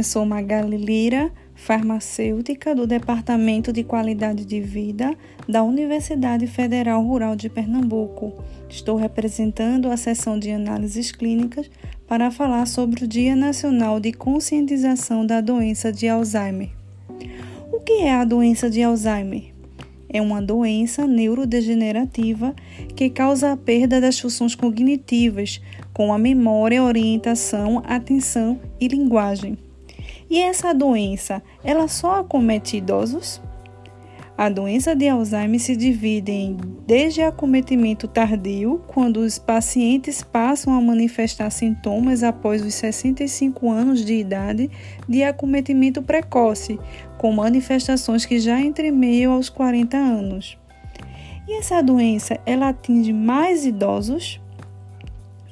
Eu sou Magali Lira, farmacêutica do Departamento de Qualidade de Vida da Universidade Federal Rural de Pernambuco. Estou representando a seção de análises clínicas para falar sobre o Dia Nacional de Conscientização da Doença de Alzheimer. O que é a doença de Alzheimer? É uma doença neurodegenerativa que causa a perda das funções cognitivas, com a memória, orientação, atenção e linguagem. E essa doença, ela só acomete idosos? A doença de Alzheimer se divide em desde acometimento tardio, quando os pacientes passam a manifestar sintomas após os 65 anos de idade, de acometimento precoce, com manifestações que já entremeiam aos 40 anos. E essa doença, ela atinge mais idosos?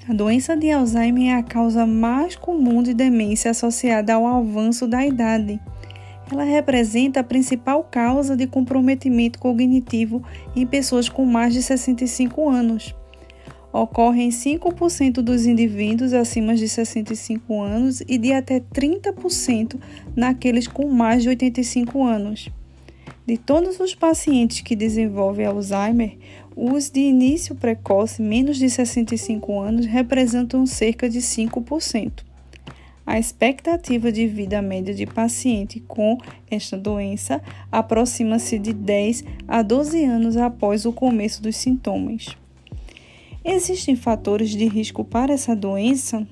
A doença de Alzheimer é a causa mais comum de demência associada ao avanço da idade. Ela representa a principal causa de comprometimento cognitivo em pessoas com mais de 65 anos. Ocorre em 5% dos indivíduos acima de 65 anos e de até 30% naqueles com mais de 85 anos. De todos os pacientes que desenvolvem Alzheimer, os de início precoce, menos de 65 anos, representam cerca de 5%. A expectativa de vida média de paciente com esta doença aproxima-se de 10 a 12 anos após o começo dos sintomas. Existem fatores de risco para essa doença?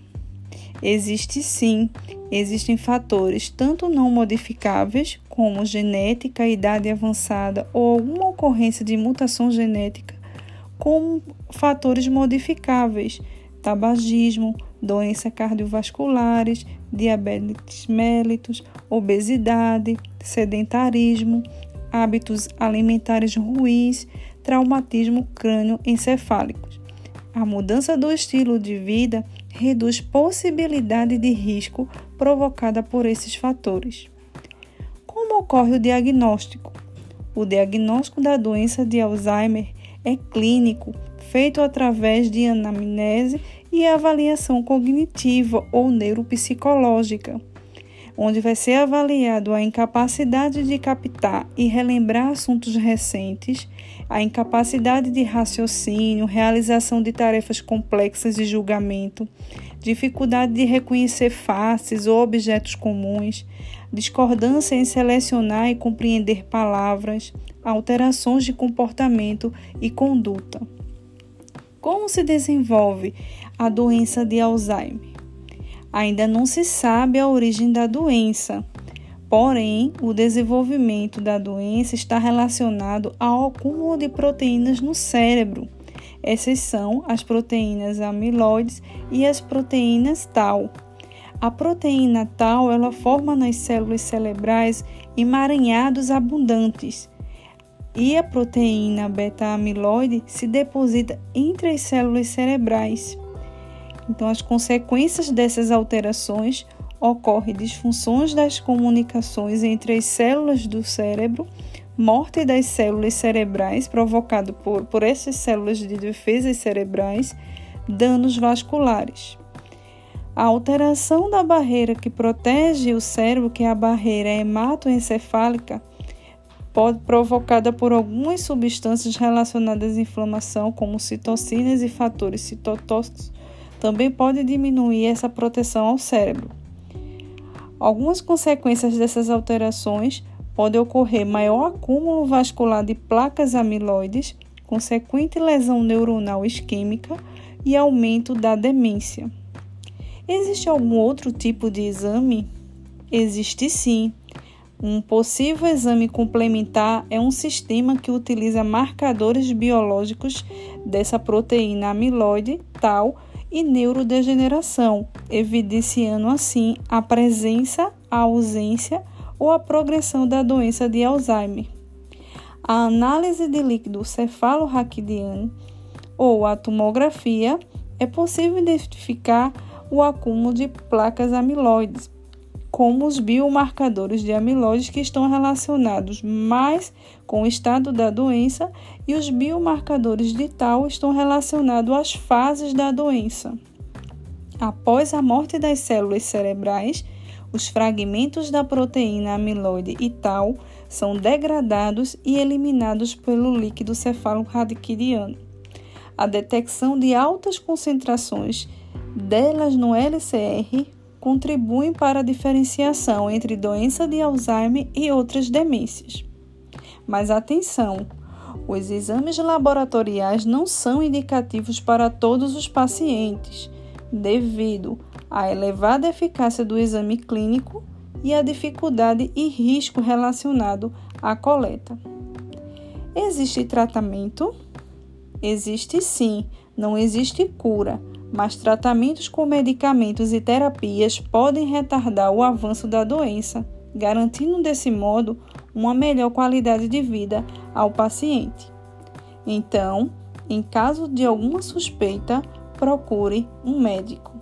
Existe sim, existem fatores tanto não modificáveis, como genética, idade avançada ou alguma ocorrência de mutação genética, como fatores modificáveis, tabagismo, doenças cardiovasculares, diabetes mellitus, obesidade, sedentarismo, hábitos alimentares ruins, traumatismo crânioencefálico. A mudança do estilo de vida reduz possibilidade de risco provocada por esses fatores. Como ocorre o diagnóstico? O diagnóstico da doença de Alzheimer é clínico, feito através de anamnese e avaliação cognitiva ou neuropsicológica onde vai ser avaliado a incapacidade de captar e relembrar assuntos recentes, a incapacidade de raciocínio, realização de tarefas complexas de julgamento, dificuldade de reconhecer faces ou objetos comuns, discordância em selecionar e compreender palavras, alterações de comportamento e conduta. Como se desenvolve a doença de Alzheimer? Ainda não se sabe a origem da doença, porém, o desenvolvimento da doença está relacionado ao acúmulo de proteínas no cérebro. Essas são as proteínas amiloides e as proteínas tau. A proteína tau ela forma nas células cerebrais emaranhados abundantes e a proteína beta-amiloide se deposita entre as células cerebrais. Então, as consequências dessas alterações ocorrem disfunções das comunicações entre as células do cérebro, morte das células cerebrais provocado por, por essas células de defesa cerebrais, danos vasculares. A alteração da barreira que protege o cérebro, que é a barreira hematoencefálica, pode provocada por algumas substâncias relacionadas à inflamação, como citocinas e fatores citotóxicos também pode diminuir essa proteção ao cérebro. Algumas consequências dessas alterações podem ocorrer maior acúmulo vascular de placas amiloides, consequente lesão neuronal isquêmica e aumento da demência. Existe algum outro tipo de exame? Existe sim. Um possível exame complementar é um sistema que utiliza marcadores biológicos dessa proteína amiloide tal e neurodegeneração, evidenciando assim a presença, a ausência ou a progressão da doença de Alzheimer. A análise de líquido cefalorraquidiano ou a tomografia é possível identificar o acúmulo de placas amiloides, como os biomarcadores de amiloide que estão relacionados mais com o estado da doença e os biomarcadores de tal estão relacionados às fases da doença. Após a morte das células cerebrais, os fragmentos da proteína amiloide e tal são degradados e eliminados pelo líquido cefalorraquidiano. A detecção de altas concentrações delas no LCR contribuem para a diferenciação entre doença de Alzheimer e outras demências. Mas atenção! Os exames laboratoriais não são indicativos para todos os pacientes, devido à elevada eficácia do exame clínico e à dificuldade e risco relacionado à coleta. Existe tratamento? Existe sim, não existe cura, mas tratamentos com medicamentos e terapias podem retardar o avanço da doença, garantindo desse modo uma melhor qualidade de vida ao paciente. Então, em caso de alguma suspeita, procure um médico.